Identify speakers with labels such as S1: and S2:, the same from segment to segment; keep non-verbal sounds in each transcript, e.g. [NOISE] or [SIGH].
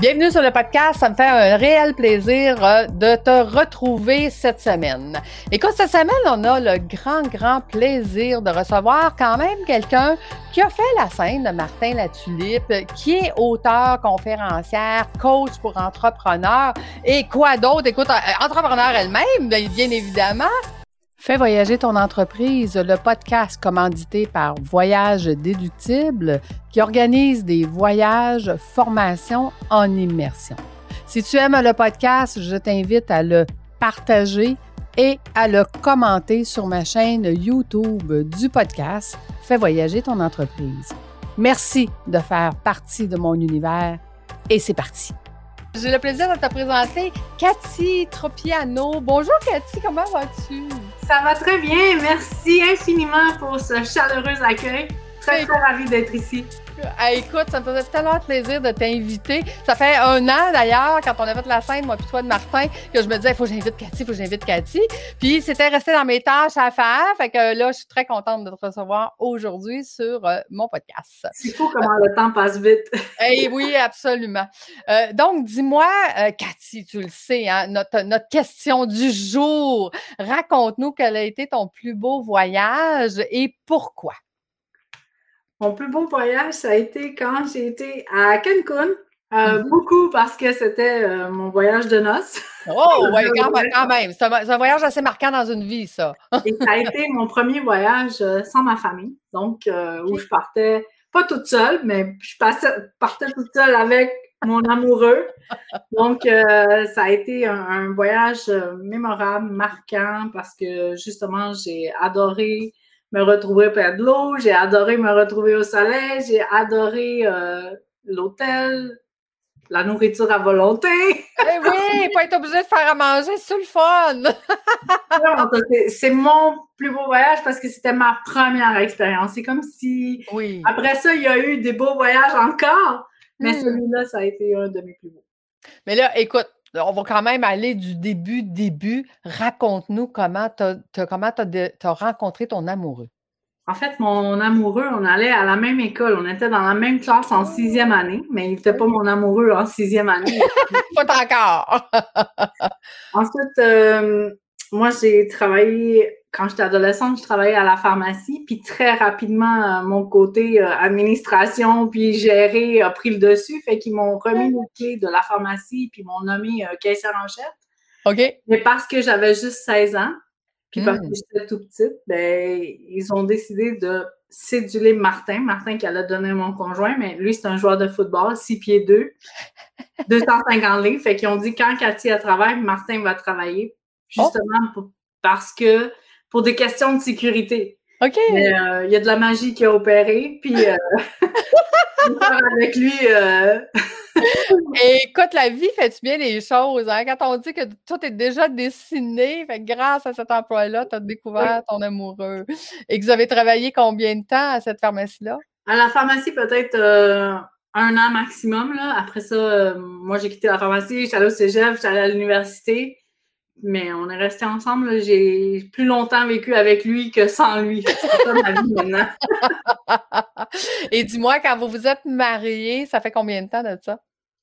S1: Bienvenue sur le podcast. Ça me fait un réel plaisir euh, de te retrouver cette semaine. Écoute, cette semaine, on a le grand, grand plaisir de recevoir quand même quelqu'un qui a fait la scène de Martin Latulippe, qui est auteur, conférencière, coach pour entrepreneurs et quoi d'autre? Écoute, euh, entrepreneur elle-même, bien évidemment. Fais voyager ton entreprise, le podcast commandité par Voyage Déductible qui organise des voyages, formations en immersion. Si tu aimes le podcast, je t'invite à le partager et à le commenter sur ma chaîne YouTube du podcast Fais voyager ton entreprise. Merci de faire partie de mon univers et c'est parti. J'ai le plaisir de te présenter Cathy Tropiano. Bonjour Cathy, comment vas-tu?
S2: Ça va très bien. Merci infiniment pour ce chaleureux accueil. Très, très ravie d'être ici.
S1: Écoute, ça me faisait tellement plaisir de t'inviter. Ça fait un an d'ailleurs, quand on a fait la scène, moi puis toi de Martin, que je me disais, il faut que j'invite Cathy, il faut que j'invite Cathy. Puis c'était resté dans mes tâches à faire. Fait que là, je suis très contente de te recevoir aujourd'hui sur euh, mon podcast.
S2: C'est fou comment le temps passe vite. [LAUGHS]
S1: Eh oui, absolument. Euh, donc, dis-moi, euh, Cathy, tu le sais, hein, notre, notre question du jour. Raconte-nous quel a été ton plus beau voyage et pourquoi.
S2: Mon plus beau voyage, ça a été quand j'ai été à Cancun. Euh, mhm. Beaucoup parce que c'était euh, mon voyage de noces.
S1: Oh, oui, [LAUGHS] quand, même. C'est un, voyage assez marquant dans une vie, ça. [LAUGHS]
S2: Et ça a été mon premier voyage euh, sans ma famille. Donc, où je partais, pas toute seule, mais je partais toute seule avec mon amoureux. Donc, ça a été un voyage mémorable, marquant, parce que justement, j'ai adoré me retrouver près de l'eau, j'ai adoré me retrouver au soleil, j'ai adoré euh, l'hôtel, la nourriture à volonté.
S1: eh oui, pas être obligé de faire à manger, c'est le fun! [LAUGHS]
S2: c'est mon plus beau voyage parce que c'était ma première expérience. C'est comme si, oui. après ça, il y a eu des beaux voyages encore, mais hmm. celui-là, ça a été un de mes plus beaux.
S1: Mais là, écoute, on va quand même aller du début, début. Raconte-nous comment tu as, rencontré ton amoureux.
S2: En fait, mon amoureux, on allait à la même école. On était dans la même classe en sixième année, mais il n'était pas mon amoureux en sixième année. [LAUGHS]
S1: pas encore! [LAUGHS]
S2: Ensuite, euh, moi, j'ai travaillé quand j'étais adolescente, je travaillais à la pharmacie, puis très rapidement, mon côté euh, administration puis gérer a pris le dessus, fait qu'ils m'ont remis les clés de la pharmacie puis m'ont nommé euh, caissière en chef.
S1: OK.
S2: Mais parce que j'avais juste 16 ans, puis parce que hmm. j'étais tout petite, ben, ils ont décidé de céduler Martin, Martin qui allait donner mon conjoint, mais lui, c'est un joueur de football, 6 pieds 2, 250 [LAUGHS] livres, fait qu'ils ont dit quand Cathy a travaillé, Martin va travailler, oh! justement parce que pour des questions de sécurité.
S1: OK.
S2: Euh, il y a de la magie qui a opéré, puis euh, [LAUGHS] avec lui. Euh...
S1: écoute, la vie fait-tu bien les choses? Hein? Quand on dit que tout est déjà dessiné, fait grâce à cet emploi-là, tu as découvert ton amoureux. Et que vous avez travaillé combien de temps à cette pharmacie-là?
S2: À la pharmacie, peut-être euh, un an maximum. Là. Après ça, moi, j'ai quitté la pharmacie, j'étais allée au cégep, j'étais allée à l'université mais on est resté ensemble. J'ai plus longtemps vécu avec lui que sans lui. C'est ça ma vie maintenant. [LAUGHS]
S1: Et dis-moi, quand vous vous êtes mariés, ça fait combien de temps de ça?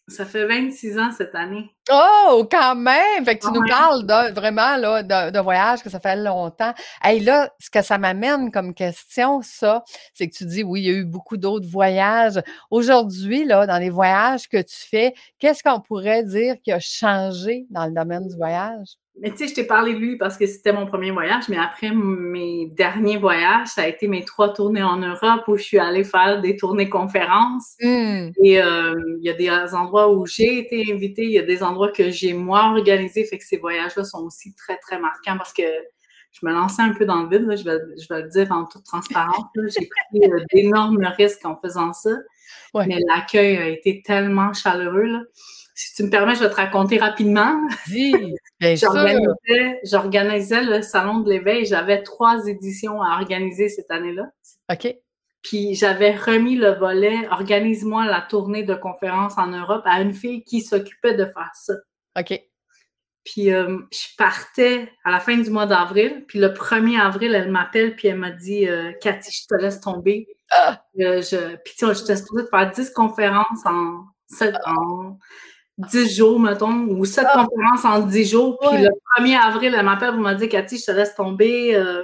S2: Ça fait 26 ans cette année.
S1: Oh, quand même! Fait que tu nous parles vraiment là, d'un voyage que ça fait longtemps. Et là, ce que ça m'amène comme question, ça, c'est que tu dis, oui, il y a eu beaucoup d'autres voyages. Aujourd'hui, là, dans les voyages que tu fais, qu'est-ce qu'on pourrait dire qui a changé dans le domaine du voyage?
S2: Mais tu sais, je t'ai parlé de lui parce que c'était mon premier voyage, mais après mes derniers voyages, ça a été mes trois tournées en Europe où je suis allée faire des tournées conférences.
S1: Mmh.
S2: Et euh, il y a des endroits où j'ai été invitée, il y a des endroits que j'ai moi organisés, fait que ces voyages-là sont aussi très, très marquants parce que je me lançais un peu dans le vide, je, vais, je vais le dire en toute transparence. J'ai pris euh, d'énormes risques en faisant ça, mais l'accueil a été tellement chaleureux. Là si tu me permets, je vais te raconter rapidement. [LAUGHS]
S1: Oui,
S2: J'organisais le Salon de l'éveil. J'avais trois éditions à organiser cette année-là.
S1: OK.
S2: Puis j'avais remis le volet Organise-moi la tournée de conférences en Europe à une fille qui s'occupait de faire ça.
S1: OK.
S2: Puis euh, je partais à la fin du mois d'avril. Puis le 1er avril, elle m'appelle puis elle m'a dit euh, Cathy, je te laisse tomber.
S1: Ah!
S2: Euh, je... Puis j'étais supposée faire 10 conférences en en 10 jours, mettons, ou 7 ah. conférences en 10 jours. Puis le 1er avril, elle m'appelle pour me dire Cathy, je te laisse tomber. Euh,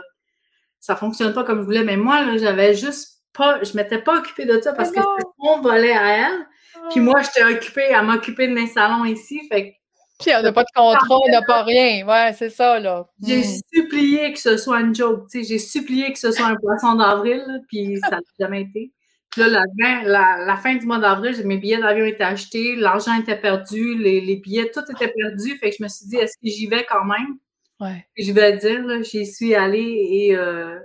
S2: ça fonctionne pas comme je voulais. Mais moi, j'avais juste pas, je m'étais pas occupée de ça parce que c'était mon volet à elle. Puis moi, j'étais occupée à m'occuper de mes salons ici. Fait
S1: puis on n'a pas de contrat, on n'a pas rien. Ouais, c'est ça, là.
S2: J'ai hmm. supplié que ce soit une joke. J'ai supplié que ce soit un poisson d'avril, puis ça n'a jamais été. Là, la, la, fin du mois d'avril, mes billets d'avion étaient achetés, l'argent était perdu, les, les, billets, tout était perdu. Fait que je me suis dit, est-ce que j'y vais quand même?
S1: Ouais.
S2: je vais dire, j'y suis allée et euh,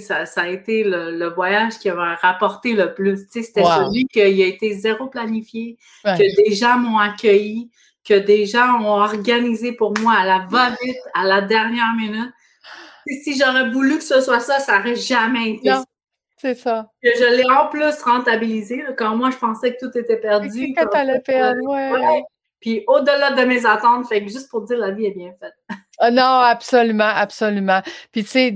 S2: ça, ça a été le, voyage qui m'a rapporté le plus. C'était celui qui a été zéro planifié, que des gens m'ont accueilli, que des gens ont organisé pour moi à la va-vite, à la dernière minute. si j'aurais voulu que ce soit ça, ça n'aurait jamais été ça.
S1: C'est ça.
S2: Que je l'ai en plus rentabilisé, quand moi je pensais que tout était perdu.
S1: Quand tu perdre, ouais.
S2: Puis au-delà de mes attentes, fait que juste pour dire la vie est bien faite. [LAUGHS]
S1: Ah non, absolument, absolument. Puis tu sais,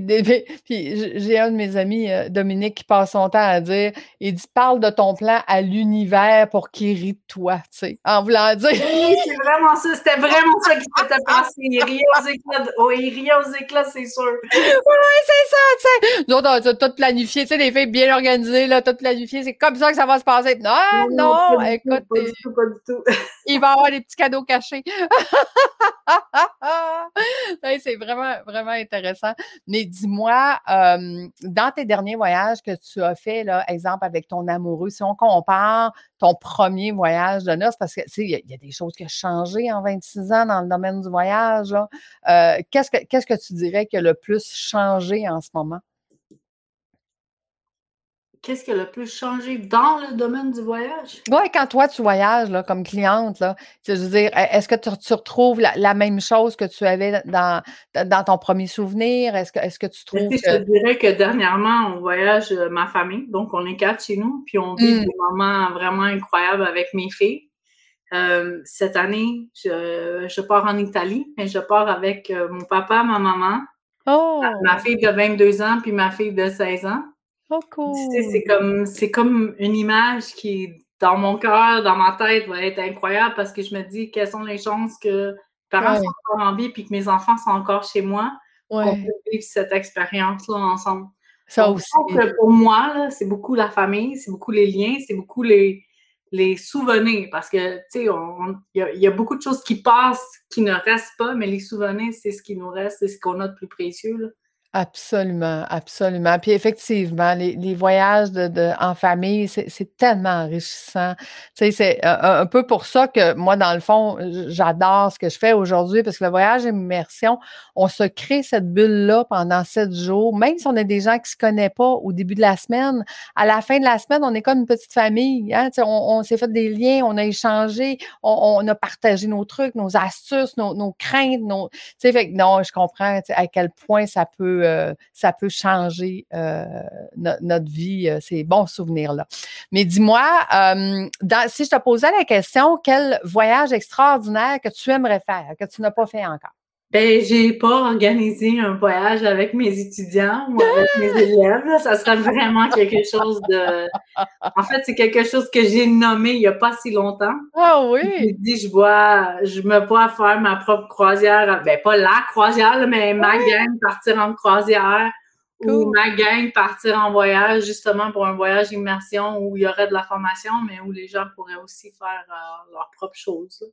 S1: puis j'ai un de mes amis, euh, Dominique, qui passe son temps à dire, il dit, parle de ton plan à l'univers pour qu'il rit de toi, tu sais, en voulant dire.
S2: Oui, c'est vraiment ça, c'était vraiment ça qui s'était [LAUGHS] passé. Il riait aux éclats, oh, il riait aux éclats, c'est sûr. [LAUGHS] Oui,
S1: c'est ça, tu sais. Nous autres, on a tout planifié, tu sais, des filles bien organisées, là, tout planifié, c'est comme ça que ça va se passer. Non, non, écoute.
S2: pas du tout, pas du tout. [LAUGHS]
S1: il va y avoir des petits cadeaux cachés. [LAUGHS] c'est vraiment, vraiment intéressant. Mais dis-moi, dans tes derniers voyages que tu as fait, là, exemple avec ton amoureux, si on compare ton premier voyage de noces, parce que il y, a des choses qui ont changé en 26 ans dans le domaine du voyage. Euh, qu'est-ce, que, qu'est-ce que tu dirais qui a le plus changé en ce moment?
S2: Qu'est-ce qui a le plus changé dans le domaine du voyage?
S1: Oui, quand toi, tu voyages là, comme cliente, là, je veux dire, e, est-ce que tu, retrouves la, même chose que tu avais dans, dans ton premier souvenir? Est-ce que, est-ce que tu trouves.
S2: Je te dirais que dernièrement, on voyage euh, ma famille, donc on est quatre chez nous, puis on vit mmh. des moments vraiment incroyables avec mes filles. Euh, cette année, je, je, pars en Italie, mais je pars avec euh, mon papa, ma maman,
S1: oh!
S2: ma fille de 22 ans, puis ma fille de 16 ans.
S1: Oh,
S2: c'est comme, c'est comme une image qui, dans mon cœur, dans ma tête, va être incroyable parce que je me dis quelles sont les chances que mes parents sont encore en vie puis que mes enfants sont encore chez moi pour qu'on puisse vivre cette expérience-là ensemble.
S1: Ça aussi.
S2: pour moi, c'est beaucoup la famille, c'est beaucoup les liens, c'est beaucoup les, les souvenirs parce que, tu sais, il y, a beaucoup de choses qui passent qui ne restent pas, mais les souvenirs, c'est ce qui nous reste, c'est ce qu'on a de plus précieux. Là.
S1: Absolument, absolument. Puis effectivement, les, voyages de, en famille, c'est tellement enrichissant. Tu sais, c'est un, peu pour ça que moi, dans le fond, j'adore ce que je fais aujourd'hui parce que le voyage immersion, on se crée cette bulle-là pendant sept jours, même si on est des gens qui se connaissent pas au début de la semaine. À la fin de la semaine, on est comme une petite famille. Hein? Tu sais, on, s'est fait des liens, on a échangé, on, a partagé nos trucs, nos astuces, nos, nos craintes. Nos, tu sais, fait que non, je comprends à quel point ça peut euh, ça peut changer euh, notre vie, euh, ces bons souvenirs-là. Mais dis-moi, si je te posais la question, quel voyage extraordinaire que tu aimerais faire, que tu n'as pas fait encore?
S2: Ben, j'ai pas organisé un voyage avec mes étudiants ou avec mes élèves. Ça serait vraiment quelque chose de. En fait, c'est quelque chose que j'ai nommé il y a pas si longtemps.
S1: Ah oui.
S2: J'ai dit, je vois, je me vois faire ma propre croisière. Ben, pas la croisière, mais ma gang partir en croisière ou ma gang partir en voyage, justement pour un voyage immersion où il y aurait de la formation, mais où les gens pourraient aussi faire euh, leurs propres choses.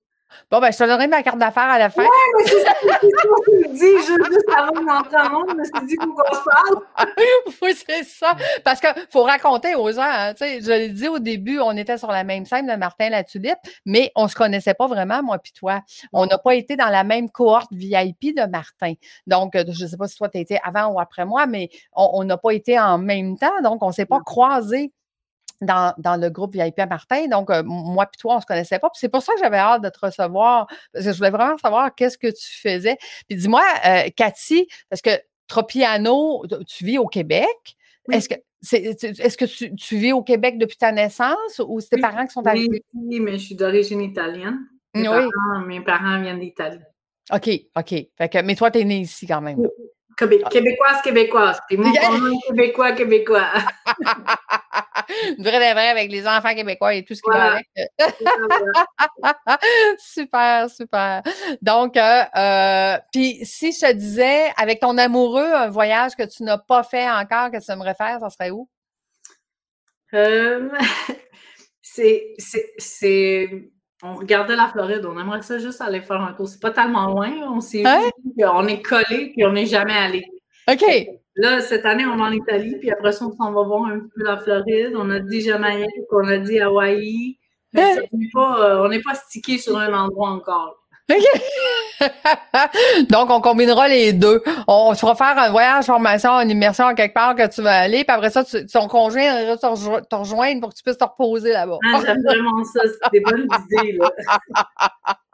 S1: Bon, ben, je te donnerai ma carte d'affaires à la fin.
S2: Oui, mais c'est ça que je dis, juste avant d'entrer en monde, je me suis dit qu'on se parle. [LAUGHS]
S1: oui, c'est ça. Parce qu'il faut raconter aux gens, hein, tu sais, je l'ai dit au début, on était sur la même scène de Martin La Tulipe, mais on ne se connaissait pas vraiment, moi puis toi. On n'a pas été dans la même cohorte VIP de Martin. Donc, euh, je ne sais pas si toi, tu étais avant ou après moi, mais on n'a pas été en même temps, donc on ne s'est pas croisés dans, dans, le groupe VIP à Martin. Donc, euh, moi puis toi, on ne se connaissait pas. c'est pour ça que j'avais hâte de te recevoir, parce que je voulais vraiment savoir qu'est-ce que tu faisais. Puis dis-moi, euh, Cathy, parce que Tropiano, tu vis au Québec. Est-ce que est-ce que tu, tu, vis au Québec depuis ta naissance ou c'est tes parents qui sont arrivés?
S2: Oui, mais je suis d'origine italienne. Mes, oui. parents, mes parents viennent d'Italie.
S1: OK, OK. Fait que, mais toi, tu es né ici quand même.
S2: Ah. Québécoise, québécoise. Puis [LAUGHS] mon québécois, québécois. [LAUGHS] [LAUGHS]
S1: vrai, vrai, avec les enfants québécois et tout ce qui va avec. [LAUGHS] super, super. Donc, euh, euh, puis si je te disais, avec ton amoureux, un voyage que tu n'as pas fait encore, que tu aimerais faire, ça serait où? [LAUGHS]
S2: Euh, c'est, c'est, on regardait la Floride, on aimerait ça juste aller faire un tour. C'est pas tellement loin, on s'est hein? on est collé puis on n'est jamais allé.
S1: OK.
S2: Là, cette année, on est en Italie, puis après ça, on s'en va voir un peu la Floride. On a dit Jamaïque, on a dit Hawaï. Euh, on n'est pas, stické sur un endroit encore. [LAUGHS]
S1: Donc, on combinera les deux. On, fera faire un voyage, formation, une immersion quelque part que tu vas aller, puis après ça, ton conjoint va te, rejoindre pour que tu puisses te reposer là-bas.
S2: Ah, j'aime vraiment ça. C'est des bonnes [LAUGHS] idées, là.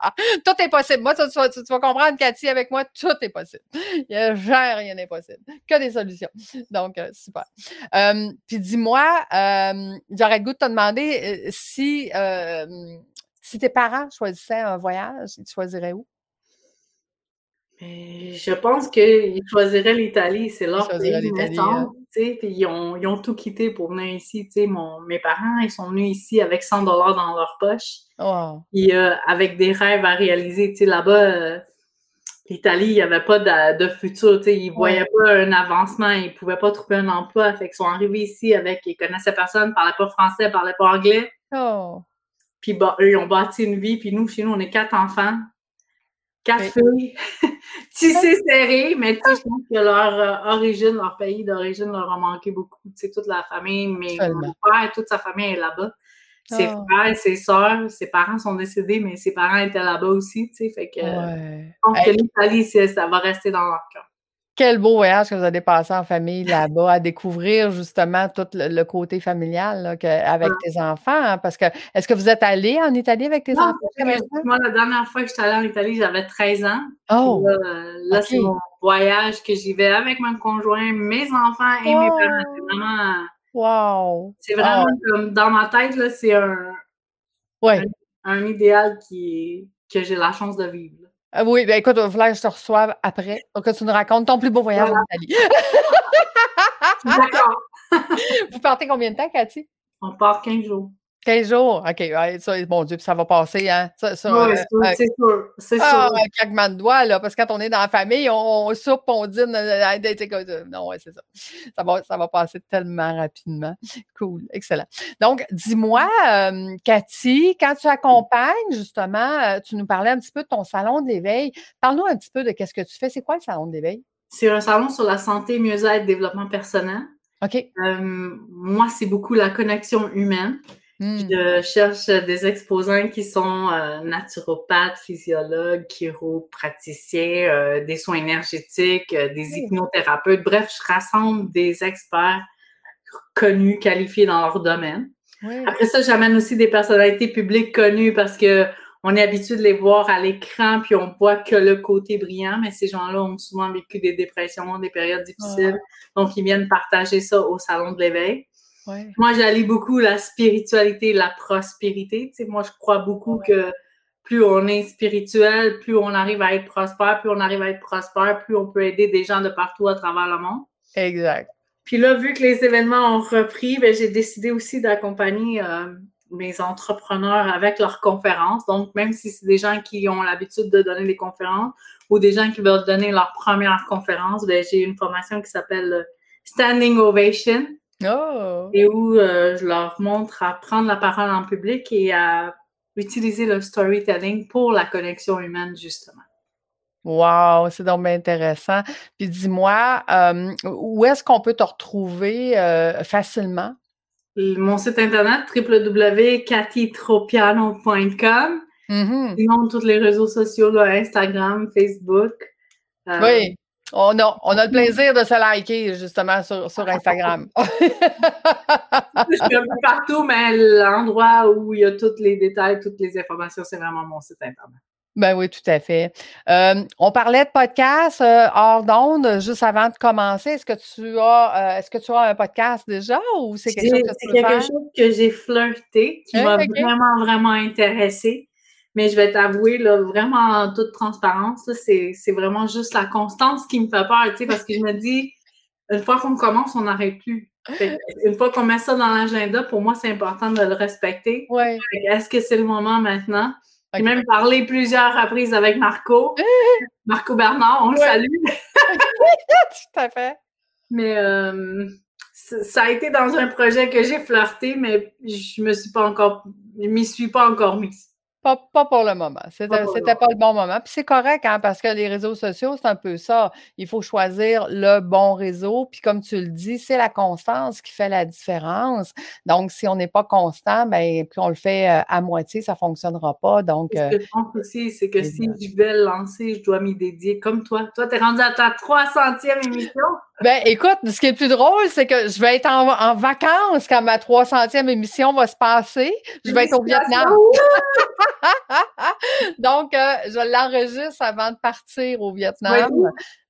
S2: [LAUGHS]
S1: tout est possible. Moi, tu, vas, comprendre, Cathy, avec moi, tout est possible. [LAUGHS] Il n'y a jamais rien d'impossible. Que des solutions. Donc, euh, super. Euh, puis dis-moi, euh, j'aurais le goût de te demander si si tes parents choisissaient un voyage, ils choisiraient où?
S2: je pense qu'ils choisiraient l'Italie. C'est leur pays de naissance. Hein. Ils, ont, ils ont tout quitté pour venir ici. Mon, mes parents, ils sont venus ici avec 100 dollars dans leur poche. Et euh, avec des rêves à réaliser. Là-bas, euh, l'Italie, il n'y avait pas de, futur. Ils ne voyaient pas un avancement. Ils ne pouvaient pas trouver un emploi. Fait qu'ils sont arrivés ici avec... Ils connaissaient personne, ne parlaient pas français, ne parlaient pas anglais.
S1: Oh.
S2: Puis bah, eux, ils ont bâti une vie. Puis nous, chez nous, on est quatre enfants. Quatre filles. [LAUGHS] Tissées serrées, mais tu sais, je pense que leur euh, origine, leur pays d'origine leur a manqué beaucoup. Tu sais, toute la famille, mais mon père, toute sa famille est là-bas. Ses oh. frères, ses soeurs, ses parents sont décédés, mais ses parents étaient là-bas aussi, tu sais. Fait que je pense que l'Italie, ça va rester dans leur cœur.
S1: Quel beau voyage que vous avez passé en famille là-bas, à découvrir justement tout le, côté familial avec tes enfants. Hein, parce que, est-ce que vous êtes allé en Italie avec tes enfants?
S2: Moi, la dernière fois que j'étais allée en Italie, j'avais 13 ans. Oh! Là, c'est mon voyage que j'y vais avec mon conjoint, mes enfants et mes parents. C'est vraiment.
S1: Wow!
S2: C'est vraiment comme dans ma tête, là, c'est un,
S1: ouais.
S2: un, idéal qui, que j'ai la chance de vivre.
S1: Ah oui, ben écoute, il va que je te reçoive après pour que tu nous racontes ton plus beau voyage en Italie.
S2: D'accord. [LAUGHS]
S1: Vous partez combien de temps, Cathy?
S2: On part 15 jours.
S1: 15 jours, OK. ça, bon Dieu, puis ça va passer, hein? Ça,
S2: ça, oui, euh, c'est sûr. C'est
S1: ah, sûr. Un claquement de doigts, là, parce que quand on est dans la famille, on, on soupe, on dîne. Euh, euh, non, ouais, c'est ça. Ça va, ça va passer tellement rapidement. Cool, excellent. Donc, dis-moi, Cathy, quand tu accompagnes, justement, tu nous parlais un petit peu de ton salon d'éveil. Parle-nous un petit peu de qu'est-ce que tu fais. C'est quoi le salon d'éveil?
S2: C'est un salon sur la santé, mieux-être, développement personnel.
S1: OK.
S2: moi, c'est beaucoup la connexion humaine. Hmm. Je cherche des exposants qui sont euh, naturopathes, physiologues, chiropraticiens, euh, des soins énergétiques, euh, des hypnothérapeutes. Bref, je rassemble des experts connus, qualifiés dans leur domaine. Après ça, j'amène aussi des personnalités publiques connues parce que on est habitué de les voir à l'écran, puis on voit que le côté brillant, mais ces gens-là ont souvent vécu des dépressions, des périodes difficiles. Donc, ils viennent partager ça au Salon de l'éveil. Moi, j'allie beaucoup la spiritualité la prospérité. Tu moi, je crois beaucoup que plus on est spirituel, plus on arrive à être prospère, plus on arrive à être prospère, plus on peut aider des gens de partout à travers le monde.
S1: Exact.
S2: Puis là, vu que les événements ont repris, ben, j'ai décidé aussi d'accompagner euh, mes entrepreneurs avec leurs conférences. Donc, même si c'est des gens qui ont l'habitude de donner des conférences ou des gens qui veulent donner leur première conférence, ben, j'ai une formation qui s'appelle euh, Standing Ovation.
S1: Oh.
S2: Et où euh, je leur montre à prendre la parole en public et à utiliser le storytelling pour la connexion humaine, justement.
S1: Wow, c'est donc bien intéressant. Puis dis-moi, euh, où est-ce qu'on peut te retrouver euh, facilement?
S2: Mon site internet www.cathytropiano.com. Mm-hmm. Sinon, tous les réseaux sociaux, Instagram, Facebook.
S1: oui. On a, on a le plaisir de se liker justement sur, sur Instagram. [LAUGHS] [LAUGHS]
S2: je suis un peu partout, mais l'endroit où il y a tous les détails, toutes les informations, c'est vraiment mon site Internet.
S1: Ben oui, tout à fait. Euh, on parlait de podcast euh, hors d'onde juste avant de commencer. Est-ce que tu as euh, est-ce que tu as un podcast déjà ou c'est quelque chose que
S2: C'est quelque chose que j'ai flirté, qui m'a vraiment, vraiment intéressé. Mais je vais t'avouer, là, vraiment en toute transparence, c'est vraiment juste la constance qui me fait peur, tu sais, parce que je me dis, une fois qu'on commence, on n'arrête plus. une fois qu'on met ça dans l'agenda, pour moi, c'est important de le respecter.
S1: Ouais.
S2: Est-ce que c'est le moment maintenant? J'ai même parlé plusieurs reprises avec Marco. [LAUGHS] Marco Bernard, on le salue. [LAUGHS] [LAUGHS]
S1: Tout à fait.
S2: Mais euh, ça a été dans un projet que j'ai flirté, mais je me suis pas encore, je m'y suis pas encore mise.
S1: Pas, pas, pour le moment. C'était pas, pas le bon moment. Puis c'est correct, hein, parce que les réseaux sociaux, c'est un peu ça. Il faut choisir le bon réseau. Puis comme tu le dis, c'est la constance qui fait la différence. Donc, si on n'est pas constant, ben, puis on le fait euh, à moitié, ça ne fonctionnera pas. Donc,
S2: Ce que je pense aussi, c'est que si je vais le lancer, je dois m'y dédier comme toi. Toi, tu es rendu à ta 300e émission.
S1: Ben, écoute, ce qui est le plus drôle, c'est que je vais être en, vacances quand ma 300e émission va se passer. Je vais être au Vietnam. [LAUGHS] Donc, euh, je l'enregistre avant de partir au Vietnam.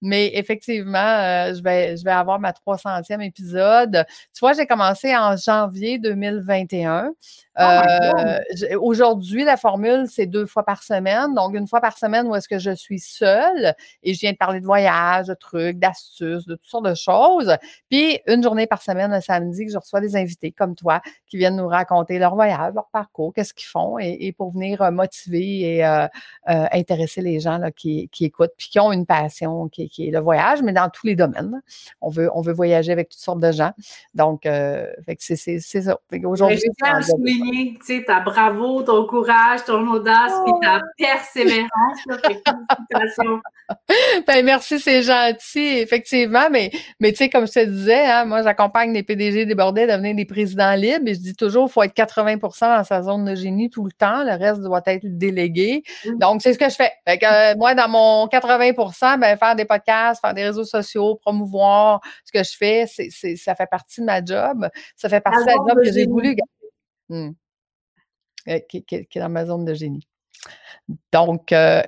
S1: Mais effectivement, euh, je, vais, je vais avoir ma 300e épisode. Tu vois, j'ai commencé en janvier 2021. Euh, aujourd'hui, la formule, c'est deux fois par semaine. Donc, une fois par semaine où est-ce que je suis seule et je viens de parler de voyage, de trucs, d'astuces, de toutes sortes de choses. Puis, une journée par semaine, le samedi, que je reçois des invités comme toi qui viennent nous raconter leur voyage, leur parcours, qu'est-ce qu'ils font et, pour venir euh, motiver et intéresser les gens là, qui, qui écoutent puis qui ont une passion, qui, qui est le voyage, mais dans tous les domaines. On veut, on veut voyager avec toutes sortes de gens. Donc, euh, c'est ça.
S2: Aujourd'hui, je tiens à souligner, tu sais, ta bravo, ton courage, ton audace, et ta oh! persévérance. [LAUGHS]
S1: ben, merci, c'est gentil, effectivement. Mais, mais tu sais, comme je te disais, hein, moi, j'accompagne les PDG débordés à devenir des présidents libres et je dis toujours, il faut être 80% dans sa zone de génie tout le temps. Le reste doit être délégué. Donc, c'est ce que je fais. Euh, moi, dans mon 80% ben, faire des podcasts, faire des réseaux sociaux, promouvoir ce que je fais, ça fait partie de ma job. Ça fait partie de la job que j'ai voulu garder. Mmh. Euh, qui, est dans ma zone de génie. Donc, euh,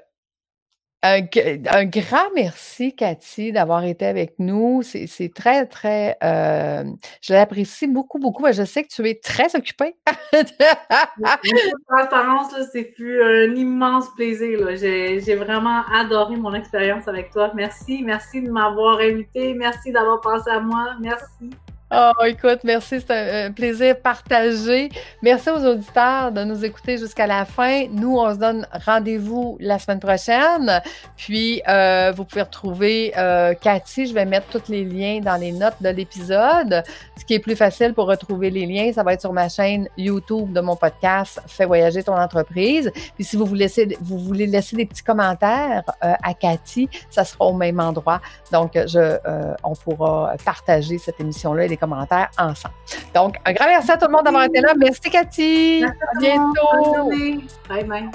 S1: un, grand merci, Cathy, d'avoir été avec nous. C'est très, très. Euh, je l'apprécie beaucoup, beaucoup. Je sais que tu es très occupée.
S2: transparence, c'est un immense plaisir. J'ai vraiment adoré mon expérience avec toi. Merci. Merci de m'avoir invité. Merci d'avoir pensé à moi. Merci.
S1: Oh, écoute, merci, c'est un, plaisir partagé. Merci aux auditeurs de nous écouter jusqu'à la fin. Nous, on se donne rendez-vous la semaine prochaine. Puis, euh, vous pouvez retrouver euh, Cathy. Je vais mettre tous les liens dans les notes de l'épisode. Ce qui est plus facile pour retrouver les liens, ça va être sur ma chaîne YouTube de mon podcast Fais voyager ton entreprise. Puis, si vous laisser, vous voulez laisser des petits commentaires euh, à Cathy, ça sera au même endroit. Donc, je, on pourra partager cette émission-là commentaires ensemble. Donc, un grand merci à tout le monde d'avoir été là. Merci, Cathy. à bientôt.
S2: Bye bye.